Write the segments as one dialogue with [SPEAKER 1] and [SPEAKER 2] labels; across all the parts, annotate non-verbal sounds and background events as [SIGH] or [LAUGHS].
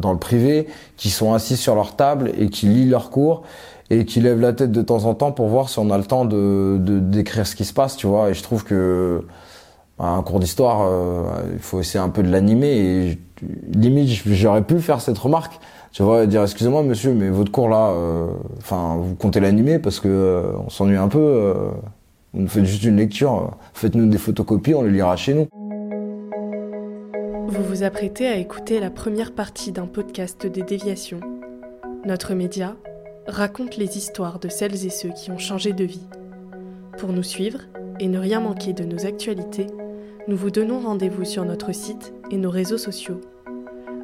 [SPEAKER 1] dans le privé, qui sont assis sur leur table et qui lisent leurs cours et qui lèvent la tête de temps en temps pour voir si on a le temps de d'écrire ce qui se passe, tu vois. Et je trouve que bah, un cours d'histoire, euh, il faut essayer un peu de l'animer. Et limite, j'aurais pu faire cette remarque, tu vois, dire excusez-moi monsieur, mais votre cours là, euh, enfin, vous comptez l'animer parce que euh, on s'ennuie un peu. vous nous faites juste une lecture, faites-nous des photocopies, on les lira chez nous.
[SPEAKER 2] Vous vous apprêtez à écouter la première partie d'un podcast des déviations. Notre média raconte les histoires de celles et ceux qui ont changé de vie. Pour nous suivre et ne rien manquer de nos actualités, nous vous donnons rendez-vous sur notre site et nos réseaux sociaux.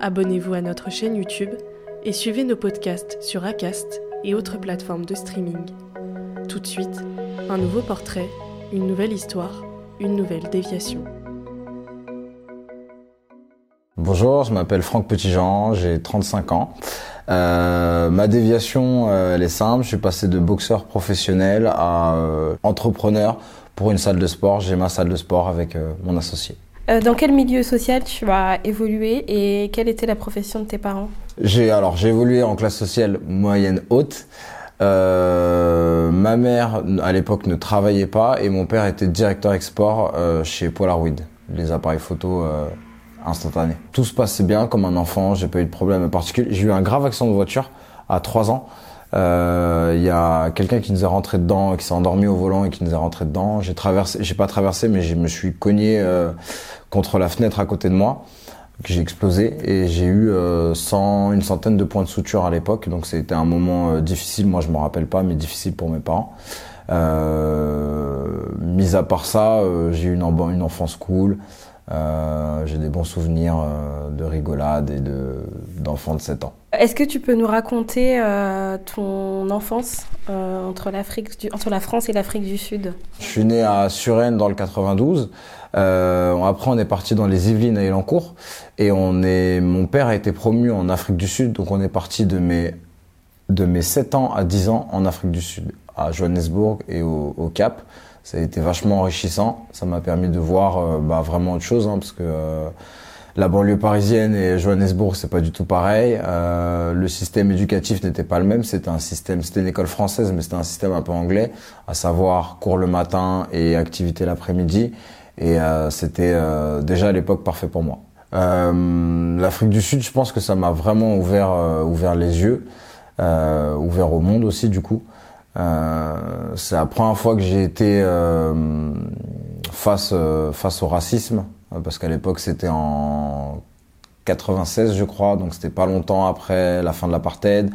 [SPEAKER 2] Abonnez-vous à notre chaîne YouTube et suivez nos podcasts sur Acast et autres plateformes de streaming. Tout de suite, un nouveau portrait, une nouvelle histoire, une nouvelle déviation.
[SPEAKER 1] Bonjour, je m'appelle Franck Petitjean, j'ai 35 ans. Euh, ma déviation, euh, elle est simple. Je suis passé de boxeur professionnel à euh, entrepreneur pour une salle de sport. J'ai ma salle de sport avec mon associé.
[SPEAKER 2] dans quel milieu social tu as évolué et quelle était la profession de tes parents?
[SPEAKER 1] J'ai alors j'ai évolué en classe sociale moyenne haute. ma mère à l'époque ne travaillait pas et mon père était directeur export chez Polaroid, les appareils photo instantané. Tout se passait bien comme un enfant, j'ai pas eu de problème particulier. J'ai eu un grave accident de voiture à 3 ans. Il euh, y a quelqu'un qui nous est rentré dedans, qui s'est endormi au volant et qui nous est rentré dedans. J'ai traversé, j'ai pas traversé, mais je me suis cogné euh, contre la fenêtre à côté de moi, j'ai explosé et j'ai eu euh, une centaine de points de suture à l'époque. Donc c'était un moment euh, difficile. Moi je me rappelle pas, mais difficile pour mes parents. mis à part ça, j'ai eu une enfance cool. Euh, j'ai des bons souvenirs euh, de rigolade et de, d'enfants de 7 ans.
[SPEAKER 2] Est-ce que tu peux nous raconter euh, ton enfance entre, l'Afrique entre la France et l'Afrique du Sud?
[SPEAKER 1] Je suis né à Suresnes dans le 92. après, on est parti dans les Yvelines à Elancourt. Et on est, mon père a été promu en Afrique du Sud. Donc, on est parti de mes, de mes 7 ans à 10 ans en Afrique du Sud, à Johannesburg et au, au Cap ça a été vachement enrichissant. Ça m'a permis de voir euh, bah, vraiment autre chose, hein, parce que euh, la banlieue parisienne et Johannesburg, c'est pas du tout pareil. Euh, le système éducatif n'était pas le même. C'était un système, c'était une école française, mais c'était un système un peu anglais, à savoir cours le matin et activité l'après-midi. Et c'était déjà à l'époque parfait pour moi. L'Afrique du Sud, je pense que ça m'a vraiment ouvert, ouvert les yeux, ouvert au monde aussi du coup. Euh, c'est la première fois que j'ai été euh, face euh, face au racisme parce qu'à l'époque c'était en 96 je crois donc c'était pas longtemps après la fin de l'apartheid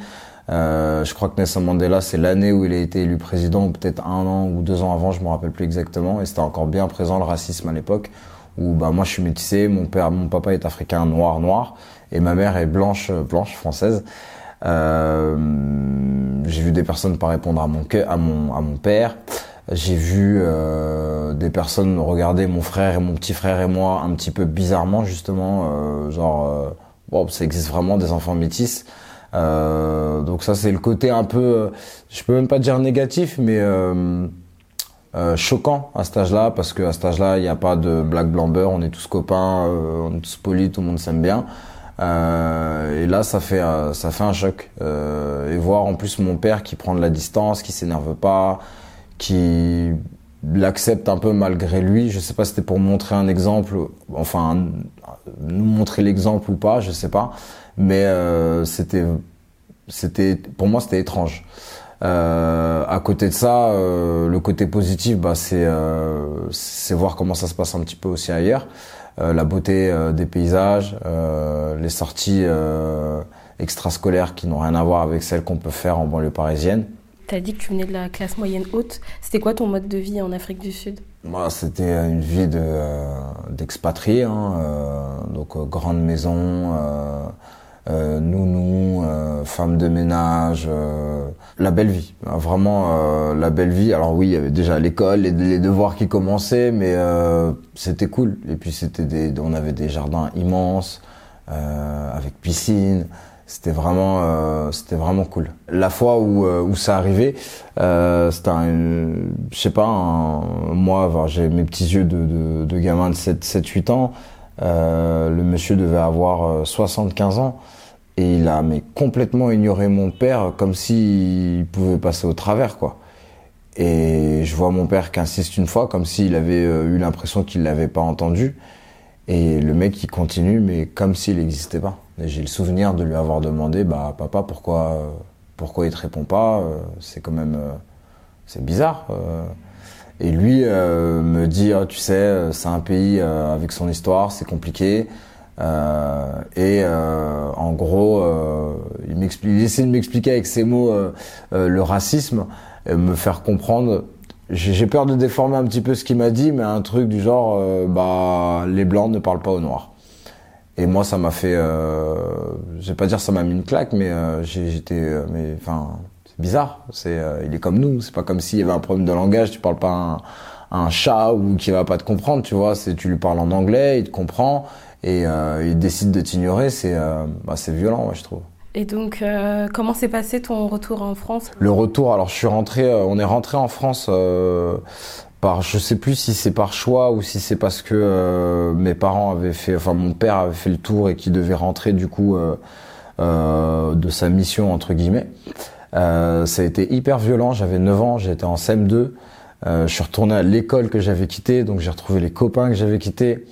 [SPEAKER 1] euh, je crois que Nelson Mandela, c'est l'année où il a été élu président, ou peut-être un an ou deux ans avant, je me rappelle plus exactement, et c'était encore bien présent le racisme à l'époque, où bah moi je suis métissé, mon père, mon papa est africain noir noir, et ma mère est blanche blanche française. Euh, j'ai vu des personnes pas répondre à mon à mon à mon père. J'ai vu euh, des personnes regarder mon frère et mon petit frère et moi un petit peu bizarrement justement, euh, genre euh, ça existe vraiment des enfants métis. Euh, donc ça c'est le côté un peu, je peux même pas dire négatif, mais euh, choquant à cet âge-là parce que à cet âge-là il n'y a pas de black blamber, on est tous copains, on est tous polis, tout le monde s'aime bien. Euh, et là, ça fait euh, ça fait un choc. Euh, et voir en plus mon père qui prend de la distance, qui s'énerve pas, qui l'accepte un peu malgré lui. Je sais pas si c'était pour montrer un exemple, enfin nous montrer l'exemple ou pas, je sais pas. Mais c'était c'était pour moi c'était étrange. Euh, à côté de ça, euh, le côté positif, bah, c'est euh, c'est voir comment ça se passe un petit peu aussi ailleurs. Euh, la beauté des paysages, les sorties extrascolaires qui n'ont rien à voir avec celles qu'on peut faire en banlieue parisienne.
[SPEAKER 3] Tu as dit que tu venais de la classe moyenne haute. C'était quoi ton mode de vie en Afrique du Sud?
[SPEAKER 1] Moi, C'était une vie d'expatrié, hein, donc grande maison, euh, nounou, euh, femme de ménage, euh, la belle vie, vraiment euh, la belle vie. Alors oui, il y avait déjà l'école, les, les, devoirs qui commençaient, mais c'était cool. Et puis c'était des, on avait des jardins immenses avec piscine. C'était vraiment, c'était vraiment cool. La fois où, où ça arrivait, c'était un, je sais pas, un, moi, j'ai mes petits yeux de, de, de gamin de 7, 7, 8 ans. Euh, le monsieur devait avoir 75 ans. Et il a mais complètement ignoré mon père comme s'il pouvait passer au travers, quoi. Et je vois mon père qui insiste une fois comme s'il avait euh, eu l'impression qu'il l'avait pas entendu. Et le mec il continue mais comme s'il n'existait pas. J'ai le souvenir de lui avoir demandé bah papa pourquoi pourquoi il te répond pas euh, C'est quand même euh, c'est bizarre. Et lui me dit ah, tu sais c'est un pays avec son histoire c'est compliqué. Euh, et euh, en gros, euh, il, il essaie de m'expliquer avec ses mots le racisme, me faire comprendre j'ai peur de déformer un petit peu ce qu'il m'a dit, mais un truc du genre, bah, les blancs ne parlent pas aux noirs. Et moi, ça m'a fait, euh, je vais pas dire ça m'a mis une claque, mais j'étais, mais enfin, bizarre. C'est, il est comme nous. C'est pas comme s'il y avait un problème de langage. Tu parles pas un, un chat ou qui va pas te comprendre, tu vois. C'est, tu lui parles en anglais, il te comprend et euh, il décide de t'ignorer, c'est euh, bah, violent, moi, je trouve.
[SPEAKER 3] Et donc, euh, comment s'est passé ton retour en France?
[SPEAKER 1] Le retour, alors je suis rentré, euh, on est rentré en France euh, par, je sais plus si c'est par choix ou si c'est parce que mes parents avaient fait, enfin mon père avait fait le tour et qu'il devait rentrer du coup de sa mission entre guillemets. Ça a été hyper violent. J'avais 9 ans, j'étais en CM2. je suis retourné à l'école que j'avais quittée, donc j'ai retrouvé les copains que j'avais quittés.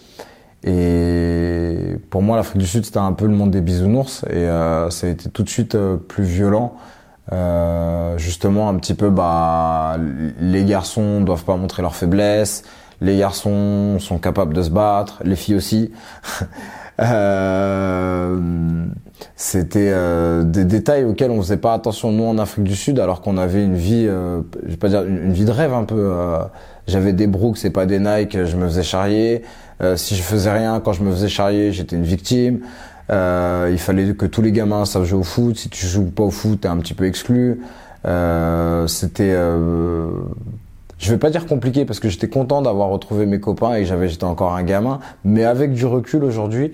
[SPEAKER 1] Et pour moi, l'Afrique du Sud, c'était un peu le monde des bisounours. Et euh, ça a été tout de suite euh, plus violent. Euh, justement, un petit peu, bah, les garçons doivent pas montrer leur faiblesse. Les garçons sont capables de se battre. Les filles aussi. [LAUGHS] euh, c'était euh, des détails auxquels on faisait pas attention nous en Afrique du Sud, alors qu'on avait une vie, je vais pas dire une, vie de rêve un peu. J'avais des Brooks c'est pas des Nike, je me faisais charrier. Euh, si je faisais rien, quand je me faisais charrier, j'étais une victime. Euh, il fallait que tous les gamins savent jouer au foot. Si tu joues pas au foot, t'es un petit peu exclu. Euh, c'était, euh, je vais pas dire compliqué parce que j'étais content d'avoir retrouvé mes copains et j'avais, j'étais encore un gamin. Mais avec du recul aujourd'hui,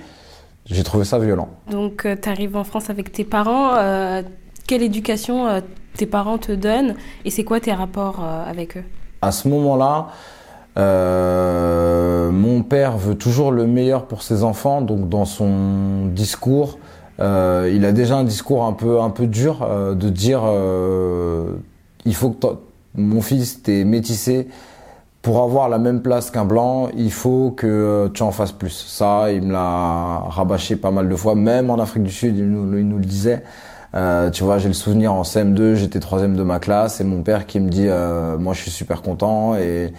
[SPEAKER 1] j'ai trouvé ça violent.
[SPEAKER 3] Donc, tu arrives en France avec tes parents. quelle éducation tes parents te donnent et c'est quoi tes rapports avec eux?
[SPEAKER 1] À ce moment-là, euh, mon père veut toujours le meilleur pour ses enfants, donc dans son discours, euh, il a déjà un discours un peu un peu dur euh, de dire euh, il faut que mon fils t'es métissé pour avoir la même place qu'un blanc, il faut que tu en fasses plus. Ça, il me l'a rabâché pas mal de fois, même en Afrique du Sud, il nous, il le disait. Euh, tu vois, j'ai le souvenir en CM2, j'étais troisième de ma classe et mon père qui me dit, euh, moi je suis super content et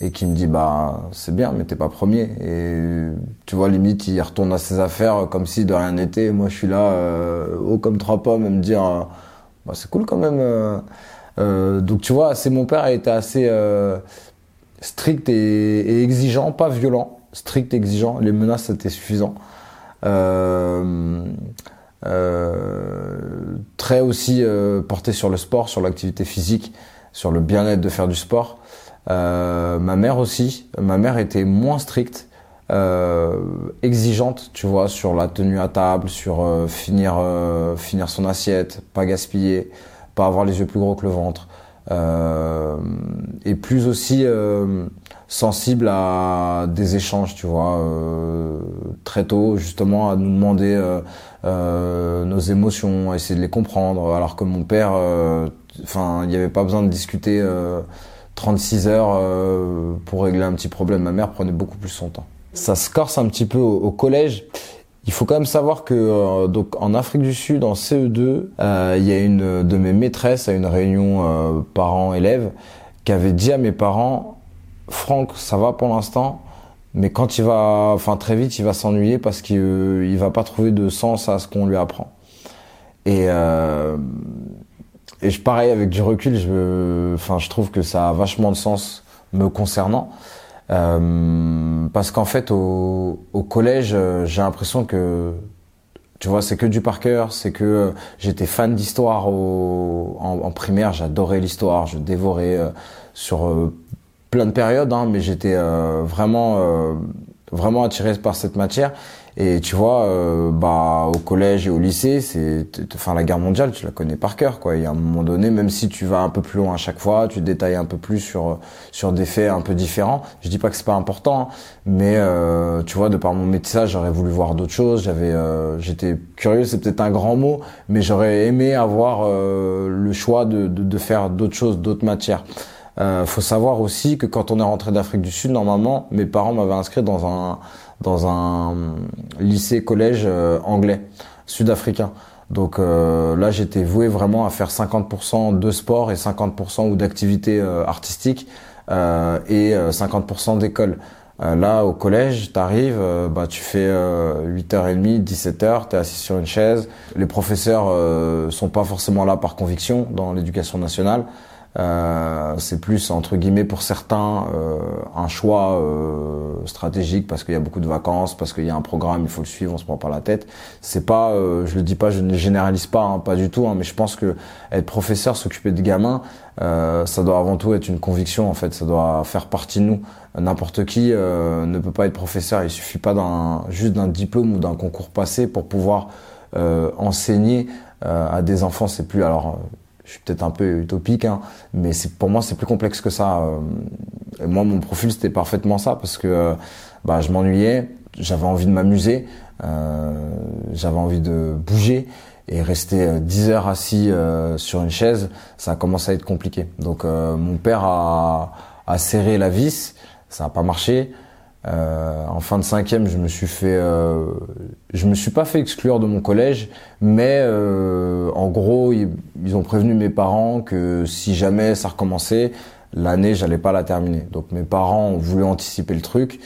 [SPEAKER 1] et qui me dit bah c'est bien mais t'es pas premier et tu vois limite il retourne à ses affaires comme si de rien n'était moi je suis là euh, haut comme trois pommes et me dire euh, bah c'est cool quand même euh, euh, donc tu vois c'est mon père a été assez euh, strict et, exigeant pas violent strict et exigeant. Les menaces c'était suffisant. Très aussi porté sur le sport sur l'activité physique sur le bien-être de faire du sport. Euh, ma mère aussi. Ma mère était moins stricte, euh, exigeante, tu vois, sur la tenue à table, sur euh, finir euh, finir son assiette, pas gaspiller, pas avoir les yeux plus gros que le ventre, et plus aussi sensible à des échanges, tu vois, très tôt justement à nous demander nos émotions, à essayer de les comprendre, alors que mon père, enfin, il n'y avait pas besoin de discuter 36 heures euh, pour régler un petit problème. Ma mère prenait beaucoup plus son temps. Ça se corse un petit peu au, collège Il faut quand même savoir que euh, donc en Afrique du Sud, en CE2, euh, il y a une de mes maîtresses à une réunion euh, parents-élèves qui avait dit à mes parents, Franck, ça va pour l'instant, mais quand il va, enfin très vite, il va s'ennuyer parce qu'il il va pas trouver de sens à ce qu'on lui apprend. Et et je pareil avec du recul, je, enfin je trouve que ça a vachement de sens me concernant. Euh, parce qu'en fait, au, au collège, euh, j'ai l'impression que, tu vois, c'est que du par cœur, c'est que euh, j'étais fan d'histoire en, en, primaire, j'adorais l'histoire, je dévorais sur plein de périodes, hein, mais j'étais vraiment, vraiment attiré par cette matière. Et tu vois, euh, bah au collège et au lycée, c'est, enfin la guerre mondiale, tu la connais par cœur, quoi. Il y a un moment donné, même si tu vas un peu plus loin à chaque fois, tu détailles un peu plus sur sur des faits un peu différents. Je dis pas que c'est pas important, hein, mais euh, tu vois, de par mon métier, j'aurais voulu voir d'autres choses. J'avais, euh, j'étais curieux, c'est peut-être un grand mot, mais j'aurais aimé avoir euh, le choix de, de, de faire d'autres choses, d'autres matières. Euh, faut savoir aussi que quand on est rentré d'Afrique du Sud, normalement, mes parents m'avaient inscrit dans un dans un lycée collège euh, anglais sud-africain. Donc euh, là, j'étais voué vraiment à faire 50% de sport et 50% ou d'activités euh, artistiques euh, et 50% d'école. là, au collège, t'arrives, bah tu fais 8h30, 17h, t'es assis sur une chaise. Les professeurs sont pas forcément là par conviction dans l'éducation nationale. Euh, c'est plus entre guillemets pour certains euh, un choix euh, stratégique parce qu'il y a beaucoup de vacances, parce qu'il y a un programme, il faut le suivre, on se prend pas la tête. C'est pas, euh, je le dis pas, je ne généralise pas, hein, pas du tout, hein, mais je pense que être professeur, s'occuper de gamins, euh, ça doit avant tout être une conviction en fait, ça doit faire partie de nous. N'importe qui ne peut pas être professeur, il suffit pas d'un juste d'un diplôme ou d'un concours passé pour pouvoir enseigner à des enfants. C'est plus alors je suis peut-être un peu utopique, hein, mais c'est pour moi c'est plus complexe que ça. Euh. moi mon profil c'était parfaitement ça parce que euh, bah, je m'ennuyais, j'avais envie de m'amuser, euh, j'avais envie de bouger et rester 10 heures assis sur une chaise, ça a commencé à être compliqué. Donc mon père a, a serré la vis, ça n'a pas marché. Euh, en fin de cinquième, je me suis fait, euh, je me suis pas fait exclure de mon collège, mais euh, en gros, ils, ont prévenu mes parents que si jamais ça recommençait, l'année, j'allais pas la terminer. Donc mes parents ont voulu anticiper le truc.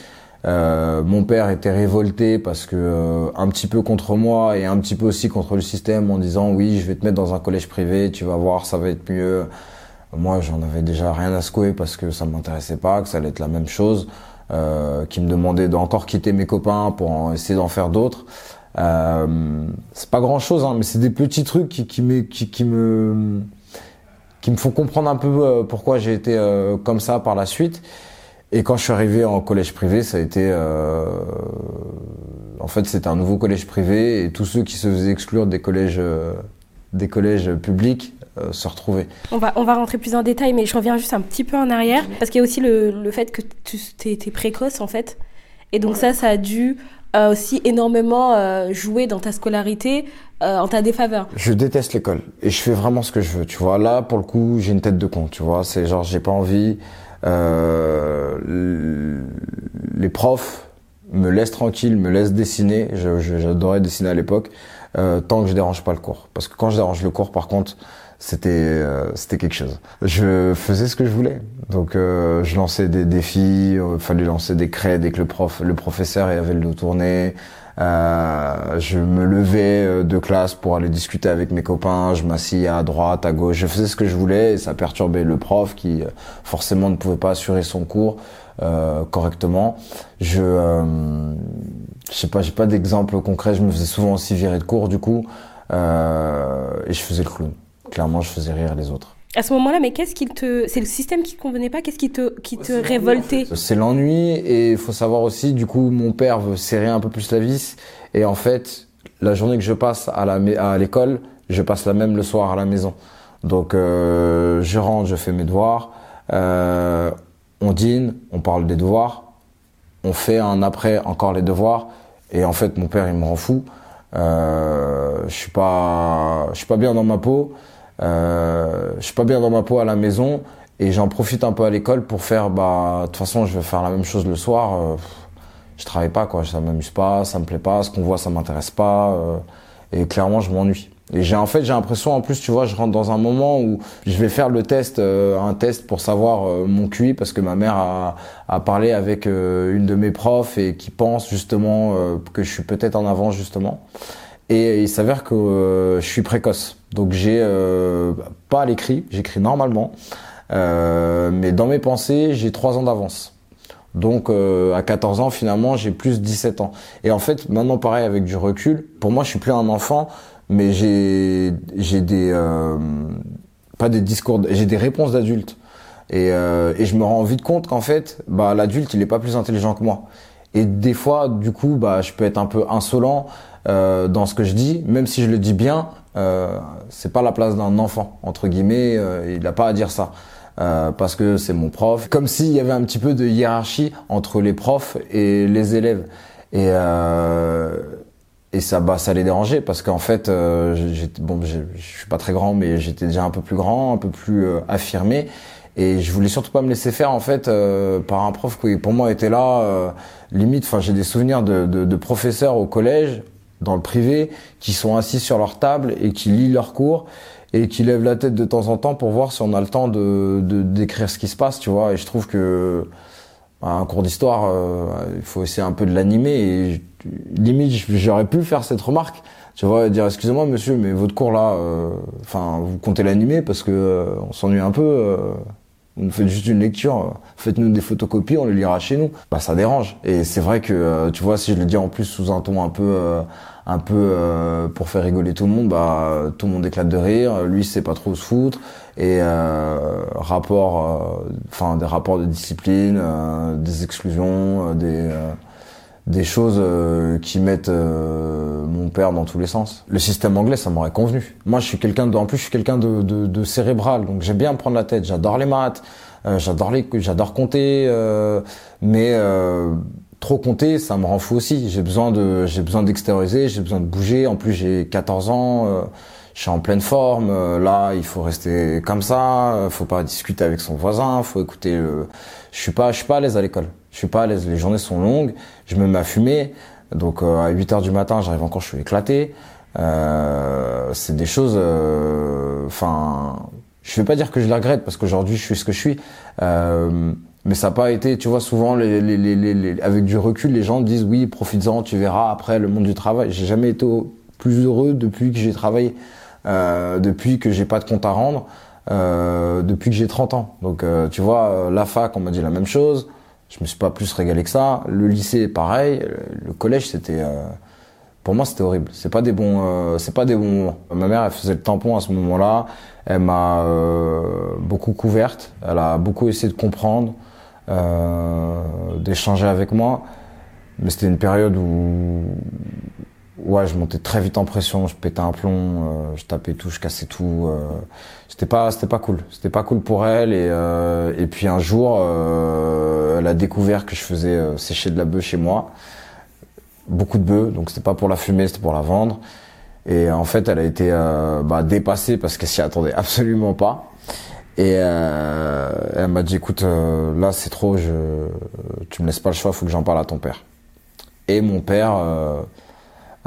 [SPEAKER 1] Euh, mon père était révolté parce que euh, un petit peu contre moi et un petit peu aussi contre le système en disant oui, je vais te mettre dans un collège privé, tu vas voir, ça va être mieux. Moi, j'en avais déjà rien à secouer parce que ça m'intéressait pas, que ça allait être la même chose euh, qui me demandait d'encore quitter mes copains pour essayer d'en faire d'autres. Euh, c'est pas grand chose, hein, mais c'est des petits trucs qui, qui, me, qui, qui, me qui me font comprendre un peu euh, pourquoi j'ai été euh, comme ça par la suite. Et quand je suis arrivé en collège privé, ça a été, euh, en fait, c'était un nouveau collège privé et tous ceux qui se faisaient exclure des collèges, des collèges publics euh, se retrouver.
[SPEAKER 3] On va, on va rentrer plus en détail, mais je reviens juste un petit peu en arrière, parce qu'il y a aussi le, le fait que tu étais précoce, en fait. Et donc ça, ça a dû euh, aussi énormément euh, jouer dans ta scolarité euh, en ta défaveur.
[SPEAKER 1] Je déteste l'école et je fais vraiment ce que je veux. Tu vois, là, pour le coup, j'ai une tête de con. Tu vois, c'est genre, j'ai pas envie. les profs me laissent tranquille, me laissent dessiner. J'adorais dessiner à l'époque, tant que je dérange pas le cours. Parce que quand je dérange le cours, par contre, c'était euh, c'était quelque chose. Je faisais ce que je voulais. Donc euh, je lançais des défis, il euh, fallait lancer des crêtes dès que le prof le professeur avait le dos tourné. je me levais de classe pour aller discuter avec mes copains, je m'asseyais à droite, à gauche, je faisais ce que je voulais et ça perturbait le prof qui forcément ne pouvait pas assurer son cours correctement. Je je sais pas, j'ai pas d'exemple concret, je me faisais souvent aussi virer de cours du coup et je faisais le clown clairement, je faisais rire les autres.
[SPEAKER 3] À ce moment-là, mais qu'est-ce qui te, c'est le système qui te convenait pas Qu'est-ce qui te, qui te révoltait
[SPEAKER 1] C'est l'ennui et il faut savoir aussi, du coup, mon père veut serrer un peu plus la vis et en fait, la journée que je passe à la, à l'école, je passe la même le soir à la maison. Donc, euh, je rentre, je fais mes devoirs, euh, on dîne, on parle des devoirs, on fait un après encore les devoirs et en fait, mon père il me rend fou. Euh, je suis pas, je suis pas bien dans ma peau. Euh, je suis pas bien dans ma peau à la maison et j'en profite un peu à l'école pour faire bah de toute façon je vais faire la même chose le soir euh, je travaille pas quoi, ça m'amuse pas, ça me plaît pas, ce qu'on voit ça m'intéresse pas euh, et clairement je m'ennuie. Et j'ai en fait j'ai l'impression en plus tu vois je rentre dans un moment où je vais faire le test euh, un test pour savoir euh, mon QI parce que ma mère a, a parlé avec une de mes profs et qui pense justement que je suis peut-être en avance justement. Et il s'avère que je suis précoce. Donc j'ai pas l'écrit, j'écris normalement. mais dans mes pensées, j'ai trois ans d'avance. Donc euh, à 14 ans, finalement, j'ai plus 17 ans. Et en fait, maintenant, pareil, avec du recul, pour moi, je suis plus un enfant, mais j'ai j'ai des euh, pas des discours, j'ai des réponses d'adulte. Et, euh, et je me rends vite compte qu'en fait, bah l'adulte, il est pas plus intelligent que moi. Et des fois, du coup, bah je peux être un peu insolent euh, dans ce que je dis, même si je le dis bien. Euh, c'est pas la place d'un enfant entre guillemets. Euh, il n'a pas à dire ça. Euh, parce que c'est mon prof. Comme s'il y avait un petit peu de hiérarchie entre les profs et les élèves. Et, euh, et ça, bah, ça les dérangeait parce qu'en fait, euh, bon, je suis pas très grand, mais j'étais déjà un peu plus grand, un peu plus euh, affirmé. Et je voulais surtout pas me laisser faire en fait euh, par un prof qui pour moi était là limite. Enfin, j'ai des souvenirs de, de, de professeurs au collège, dans le privé, qui sont assis sur leur table et qui lisent leurs cours et qui lève la tête de temps en temps pour voir si on a le temps de d'écrire ce qui se passe, tu vois. Et je trouve que bah, un cours d'histoire, euh, il faut essayer un peu de l'animer. Et limite, j'aurais pu faire cette remarque, tu vois, dire excusez-moi monsieur, mais votre cours là, euh, enfin, vous comptez l'animer parce que euh, on s'ennuie un peu. Vous nous faites juste une lecture, faites-nous des photocopies, on les lira chez nous. Bah ça dérange. Et c'est vrai que tu vois, si je le dis en plus sous un ton un peu un peu euh, pour faire rigoler tout le monde, bah tout le monde éclate de rire. Lui, c'est pas trop se foutre. Et euh, rapport, euh, enfin des rapports de discipline, des exclusions, des des choses qui mettent mon père dans tous les sens. Le système anglais, ça m'aurait convenu. Moi, je suis quelqu'un de, en plus, je suis quelqu'un de, de, de, cérébral, donc j'aime bien prendre la tête. J'adore les maths, j'adore les, j'adore compter, mais trop compter, ça me rend fou aussi. J'ai besoin de, j'ai besoin d'extérioriser, j'ai besoin de bouger. En plus, j'ai 14 ans, euh, je suis en pleine forme. Euh, là, il faut rester comme ça. Euh, faut pas discuter avec son voisin. Faut écouter. Je suis pas, je suis pas à l'aise à l'école. Je suis pas à l'aise. Les journées sont longues. Je me mets à fumer. Donc à 8 heures du matin, j'arrive encore, je suis éclaté. c'est des choses. Enfin, je vais pas dire que je les regrette parce qu'aujourd'hui, je suis ce que je suis. Mais ça n'a pas été, tu vois, souvent, les, les, les, avec du recul, les gens disent oui, profites-en, tu verras après le monde du travail. J'ai jamais été plus heureux depuis que j'ai travaillé, euh, depuis que j'ai pas de compte à rendre, euh, depuis que j'ai 30 ans. Donc, euh, tu vois, euh, la fac, on m'a dit la même chose. Je me suis pas plus régalé que ça. Le lycée, pareil. Le collège, c'était, euh, pour moi, c'était horrible. C'est pas des bons, c'est pas des bons moments. Ma mère, elle faisait le tampon à ce moment-là. Elle m'a beaucoup couverte. Elle a beaucoup essayé de comprendre. Euh, d'échanger avec moi. Mais c'était une période où ouais, je montais très vite en pression, je pétais un plomb, euh, je tapais tout, je cassais tout. Euh, c'était pas, c'était pas cool. C'était pas cool pour elle. Et, euh, et puis un jour, euh, elle a découvert que je faisais sécher de la bœuf chez moi, beaucoup de bœuf. Donc c'était pas pour la fumer, c'était pour la vendre. Et en fait, elle a été bah, dépassée parce qu'elle s'y attendait [LAUGHS] absolument pas. Et euh, elle m'a dit, écoute, euh, là c'est trop, je, tu me laisses pas le choix, faut que j'en parle à ton père. Et mon père,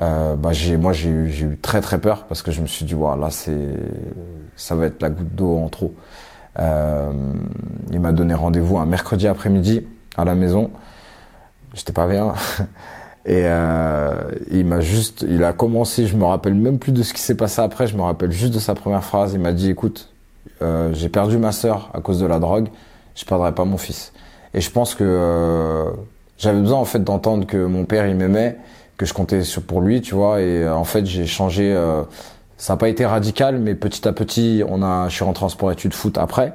[SPEAKER 1] euh, bah, j'ai, moi j'ai eu, j'ai eu très très peur parce que je me suis dit, voilà, là c'est, ça va être la goutte d'eau en trop. Euh, il m'a donné rendez-vous un mercredi après-midi à la maison. J'étais pas bien. [LAUGHS] Et euh, il m'a juste, il a commencé, je me rappelle même plus de ce qui s'est passé après, je me rappelle juste de sa première phrase. Il m'a dit, écoute, euh, j'ai perdu ma sœur à cause de la drogue, je perdrai pas mon fils. Et je pense que euh, j'avais besoin en fait d'entendre que mon père il m'aimait, que je comptais sur pour lui, tu vois. Et euh, en fait j'ai changé. ça n'a pas été radical, mais petit à petit, on a, je suis rentré en sport études foot après.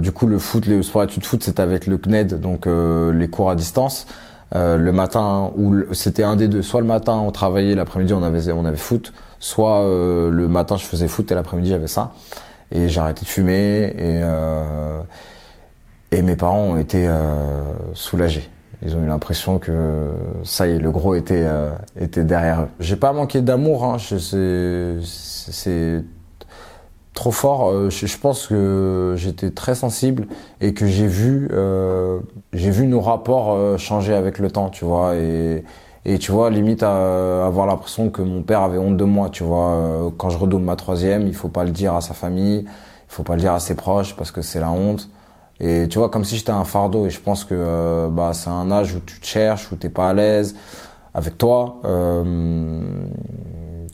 [SPEAKER 1] du coup, le foot, le sport études foot, c'était avec le CNED, donc les cours à distance. le matin, ou c'était un des deux. Soit le matin, on travaillait, l'après-midi, on avait, on avait foot. Soit le matin, je faisais foot et l'après-midi, j'avais ça. Et j'ai arrêté de fumer et, euh, et mes parents ont été euh, soulagés. Ils ont eu l'impression que ça y est, le gros était euh, était derrière eux. J'ai pas manqué d'amour. Hein. C'est trop fort. Euh, je, je pense que j'étais très sensible et que j'ai vu, euh, j'ai vu nos rapports euh, changer avec le temps, tu vois. Et, et tu vois, limite à avoir l'impression que mon père avait honte de moi, tu vois. Euh, Quand je redouble ma troisième, il faut pas le dire à sa famille, il faut pas le dire à ses proches parce que c'est la honte. Et tu vois, comme si j'étais un fardeau. Et je pense que euh, bah, c'est un âge où tu te cherches, où t'es pas à l'aise avec toi. Euh,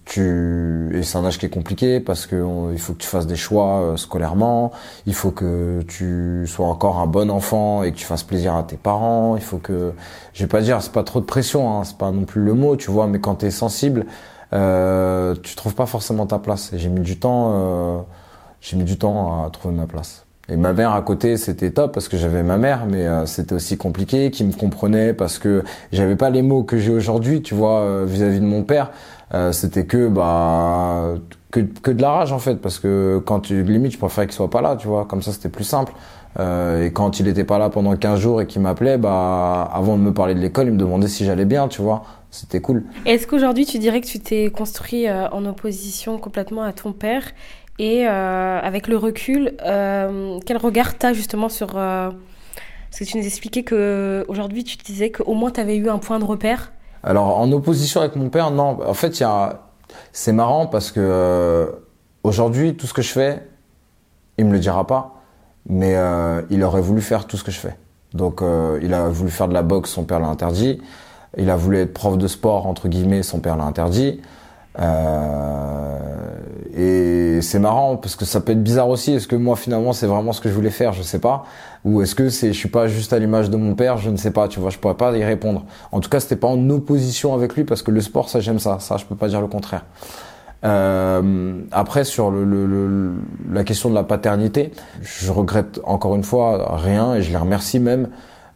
[SPEAKER 1] tu et c'est un âge qui est compliqué parce que il faut que tu fasses des choix euh, scolairement. Il faut que tu sois encore un bon enfant et que tu fasses plaisir à tes parents. Il faut que, je vais pas dire, c'est pas trop de pression, hein, c'est pas non plus le mot, tu vois. Mais quand t'es sensible, euh, tu trouves pas forcément ta place. Et j'ai mis du temps. Euh, j'ai mis du temps à trouver ma place. Et ma mère à côté, c'était top parce que j'avais ma mère, mais euh, c'était aussi compliqué, qui me comprenait parce que j'avais pas les mots que j'ai aujourd'hui, tu vois, euh, vis-à-vis de mon père. Euh, c'était que bah que, que de la rage en fait, parce que quand tu limite, je préférais qu'il soit pas là, tu vois, comme ça c'était plus simple. Euh, et quand il était pas là pendant 15 jours et qu'il m'appelait, bah avant de me parler de l'école, il me demandait si j'allais bien, tu vois. C'était cool.
[SPEAKER 3] Est-ce qu'aujourd'hui tu dirais que tu t'es construit euh, en opposition complètement à ton père et euh, avec le recul, euh, quel regard t'as justement sur... euh, Parce que tu nous expliquais que aujourd'hui tu disais qu'au moins tu avais eu un point de repère.
[SPEAKER 1] Alors en opposition avec mon père, non. En fait, c'est marrant parce que euh, aujourd'hui, tout ce que je fais, il me le dira pas, mais il aurait voulu faire tout ce que je fais. Donc, il a voulu faire de la boxe, son père l'a interdit. Il a voulu être prof de sport entre guillemets, son père l'a interdit. Euh, et c'est marrant parce que ça peut être bizarre aussi. Est-ce que moi finalement c'est vraiment ce que je voulais faire Je sais pas. Ou est-ce que c'est je suis pas juste à l'image de mon père Je ne sais pas. Tu vois, je pourrais pas y répondre. En tout cas, c'était pas en opposition avec lui parce que le sport, ça j'aime ça. Ça, je peux pas dire le contraire. Euh, après sur le, le- le- la question de la paternité, je regrette encore une fois rien et je les remercie même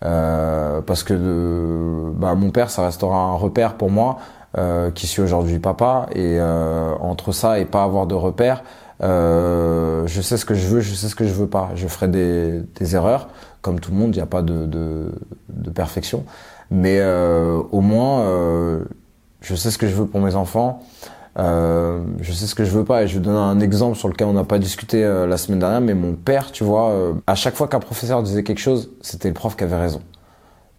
[SPEAKER 1] euh, parce que euh, bah, mon père, ça restera un repère pour moi qui suis aujourd'hui papa et euh, entre ça et pas avoir de repère, euh, je sais ce que je veux, je sais ce que je veux pas. Je ferai des, des erreurs comme tout le monde, il n'y a pas de, de, de perfection, mais euh, au moins euh, je sais ce que je veux pour mes enfants. Euh, je sais ce que je veux pas et je vais donner un exemple sur lequel on n'a pas discuté euh, la semaine dernière, mais mon père, tu vois, euh, à chaque fois qu'un professeur disait quelque chose, c'était le prof qui avait raison.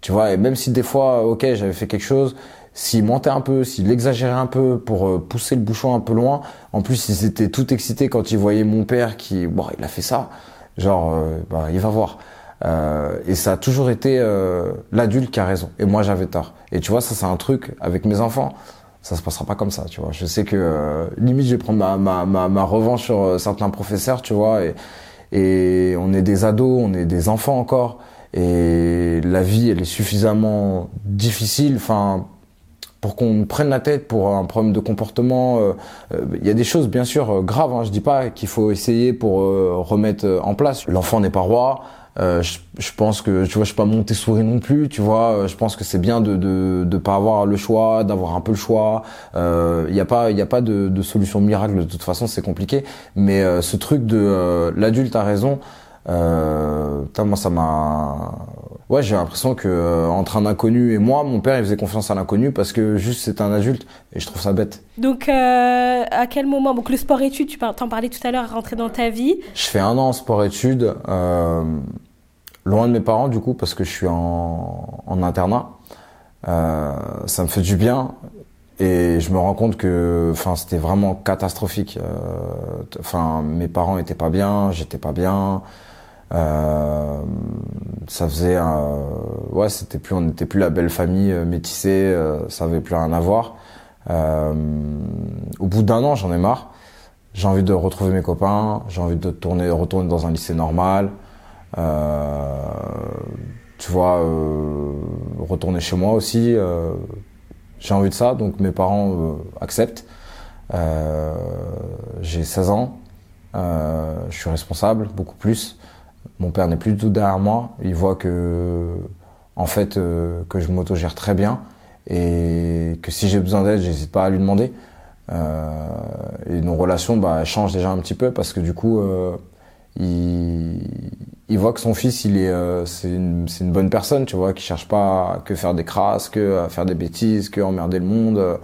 [SPEAKER 1] Tu vois, et même si des fois, ok, j'avais fait quelque chose, s'il mentait un peu, s'il exagérait un peu pour euh, pousser le bouchon un peu loin, en plus ils étaient tout excités quand ils voyaient mon père qui, bon, il a fait ça, genre, euh, bah, il va voir. Euh, et ça a toujours été euh, l'adulte qui a raison, et moi j'avais tort. Et tu vois, ça c'est un truc avec mes enfants ça se passera pas comme ça, tu vois. Je sais que euh, limite je vais prendre ma, ma, ma, ma revanche sur certains professeurs, tu vois, et, et on est des ados, on est des enfants encore, et la vie elle est suffisamment difficile, enfin pour qu'on prenne la tête pour un problème de comportement. euh, euh, Il y a des choses bien sûr euh, graves. Hein, je dis pas qu'il faut essayer pour euh, remettre euh, en place. L'enfant n'est pas roi. Euh, je, je pense que tu vois, je suis pas Montessori non plus. Tu vois, Euh, je pense que c'est bien de de de pas avoir le choix, d'avoir un peu le choix. Euh, Il y a pas il y a pas de, de solution miracle. De toute façon, c'est compliqué. Mais euh, ce truc de euh, l'adulte a raison. Euh, moi ça m'a ouais j'ai l'impression que euh, entre un inconnu et moi mon père il faisait confiance à l'inconnu parce que juste c'est un adulte et je trouve ça bête.
[SPEAKER 3] Donc euh, à quel moment? Donc le sport-études, tu t'en parlais tout à l'heure, rentrer dans ta vie.
[SPEAKER 1] je fais un an en sport études euh, loin de mes parents du coup parce que je suis en, en internat. Euh, ça me fait du bien et je me rends compte que enfin c'était vraiment catastrophique. Euh, enfin mes parents étaient pas bien j'étais pas bien Euh, ça faisait un- ouais c'était plus on n'était plus la belle famille euh, métissée euh, ça avait plus rien à voir. Euh, au bout d'un an j'en ai marre. J'ai envie de retrouver mes copains j'ai envie de tourner retourner dans un lycée normal. Euh, tu vois euh, retourner chez moi aussi euh, j'ai envie de ça donc mes parents euh, acceptent. Euh, j'ai 16 ans. Euh, je suis responsable beaucoup plus mon père n'est plus du tout derrière moi. Il voit que, en fait, euh, que je m'autogère très bien et que si j'ai besoin d'aide, j'hésite pas à lui demander. Euh, et nos relations, bah, changent déjà un petit peu parce que du coup, euh, il, voit que son fils, il est, euh, c'est une, bonne personne, tu vois, qui cherche pas que faire des crasses, que faire des bêtises, que emmerder le monde.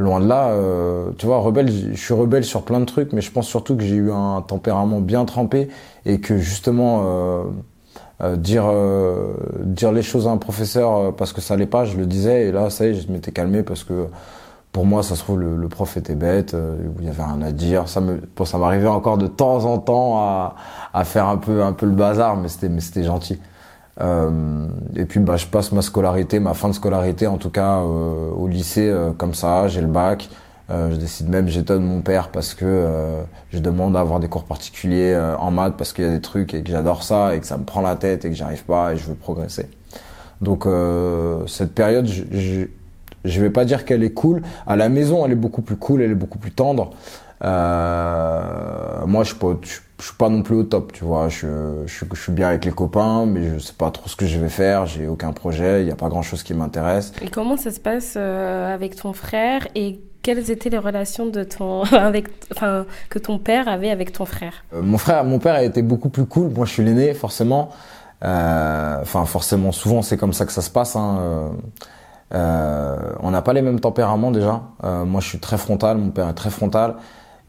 [SPEAKER 1] Loin de là. euh, tu vois, rebelle, je suis rebelle sur plein de trucs, mais je pense surtout que j'ai eu un tempérament bien trempé et que justement euh, euh, dire dire les choses à un professeur parce que ça allait pas, je le disais et là ça y est, je m'étais calmé parce que pour moi ça se trouve le, prof était bête, il y avait rien à dire. Ça me ça m'arrivait encore de temps en temps à, à faire un peu un peu le bazar, mais c'était mais c'était gentil. Euh, et puis bah, je passe ma scolarité, ma fin de scolarité en tout cas euh, au lycée euh, comme ça, j'ai le bac. Euh, je décide même, j'étonne mon père parce que euh, je demande à avoir des cours particuliers en maths parce qu'il y a des trucs et que j'adore ça et que ça me prend la tête et que j'arrive pas et je veux progresser. Donc cette période, je, je, vais pas dire qu'elle est cool. À la maison, elle est beaucoup plus cool, elle est beaucoup plus tendre. Moi, je je, je suis pas non plus au top, tu vois. Je, je, je suis bien avec les copains, mais je sais pas trop ce que je vais faire. J'ai aucun projet, il y a pas grand chose qui m'intéresse.
[SPEAKER 3] Et comment ça se passe euh, avec ton frère et quelles étaient les relations de ton [LAUGHS] avec enfin que ton père avait avec ton frère?
[SPEAKER 1] Euh, mon frère, mon père a été beaucoup plus cool. Moi, je suis l'aîné, forcément. Euh, Enfin, forcément, souvent, c'est comme ça que ça se passe. Hein. Euh, on n'a pas les mêmes tempéraments déjà. Moi, je suis très frontal. Mon père est très frontal.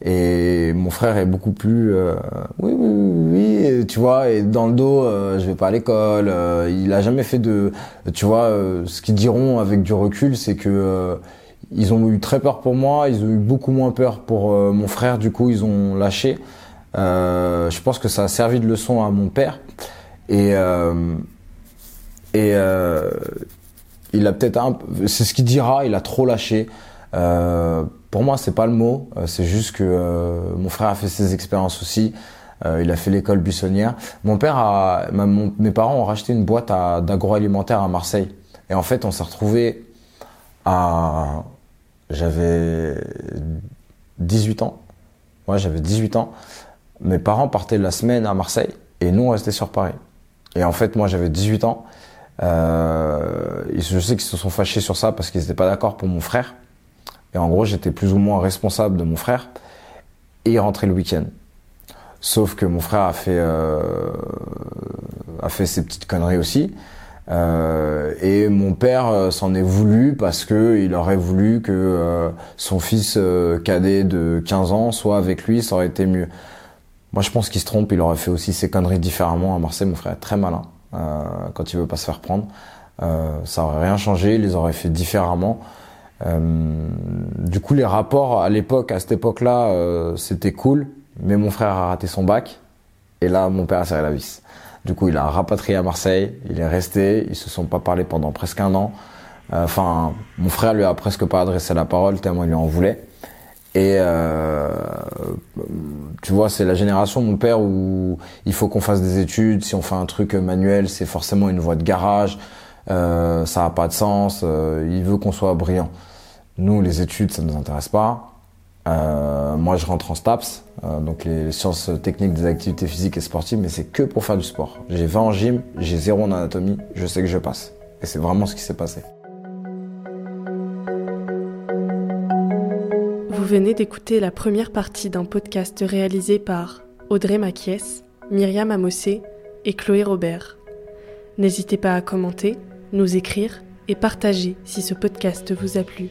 [SPEAKER 1] Et mon frère est beaucoup plus euh, oui oui oui tu vois et dans le dos euh, je vais pas à l'école euh, il a jamais fait de tu vois euh, ce qu'ils diront avec du recul c'est que euh, ils ont eu très peur pour moi ils ont eu beaucoup moins peur pour euh, mon frère du coup ils ont lâché. Je pense que ça a servi de leçon à mon père. Et et il a peut-être un c'est ce qu'il dira il a trop lâché. Euh, pour moi, c'est pas le mot. Euh, c'est juste que euh, mon frère a fait ses expériences aussi. Euh, il a fait l'école buissonnière. Mon père a, mes parents ont racheté une boîte d'agroalimentaire à Marseille. Et en fait, on s'est retrouvé à, j'avais 18 ans. Ouais, j'avais 18 ans. Mes parents partaient la semaine à Marseille et nous on restait sur Paris. Et en fait, moi, j'avais 18 ans. Euh, je sais qu'ils se sont fâchés sur ça parce qu'ils n'étaient pas d'accord pour mon frère. Et en gros, j'étais plus ou moins responsable de mon frère. Et il rentrait le week-end. Sauf que mon frère a fait, euh, a fait ses petites conneries aussi. Euh, et mon père euh, s'en est voulu parce que il aurait voulu que euh, son fils euh, cadet de 15 ans soit avec lui, ça aurait été mieux. Moi, je pense qu'il se trompe. Il aurait fait aussi ses conneries différemment. À Marseille, mon frère est très malin quand il veut pas se faire prendre. Ça aurait rien changé. Il les aurait fait différemment. Euh, du coup, les rapports à l'époque, à cette époque-là, euh, c'était cool. Mais mon frère a raté son bac. Et là, mon père a serré la vis. Du coup, il a rapatrié à Marseille. Il est resté. Ils se sont pas parlé pendant presque un an. Euh, Enfin, mon frère lui a presque pas adressé la parole tellement il lui en voulait. Et euh, tu vois, c'est la génération mon père où il faut qu'on fasse des études. Si on fait un truc manuel, c'est forcément une voie de garage. Euh, ça a pas de sens. Euh, il veut qu'on soit brillant. Nous, les études, ça nous intéresse pas. Euh, moi, je rentre en STAPS, euh, donc les sciences techniques des activités physiques et sportives, mais c'est que pour faire du sport. J'ai 20 en gym, j'ai zéro en anatomie, je sais que je passe. Et c'est vraiment ce qui s'est passé.
[SPEAKER 2] Vous venez d'écouter la première partie d'un podcast réalisé par Audrey Maquies, Myriam Amossé et Chloé Robert. N'hésitez pas à commenter, nous écrire et partager si ce podcast vous a plu.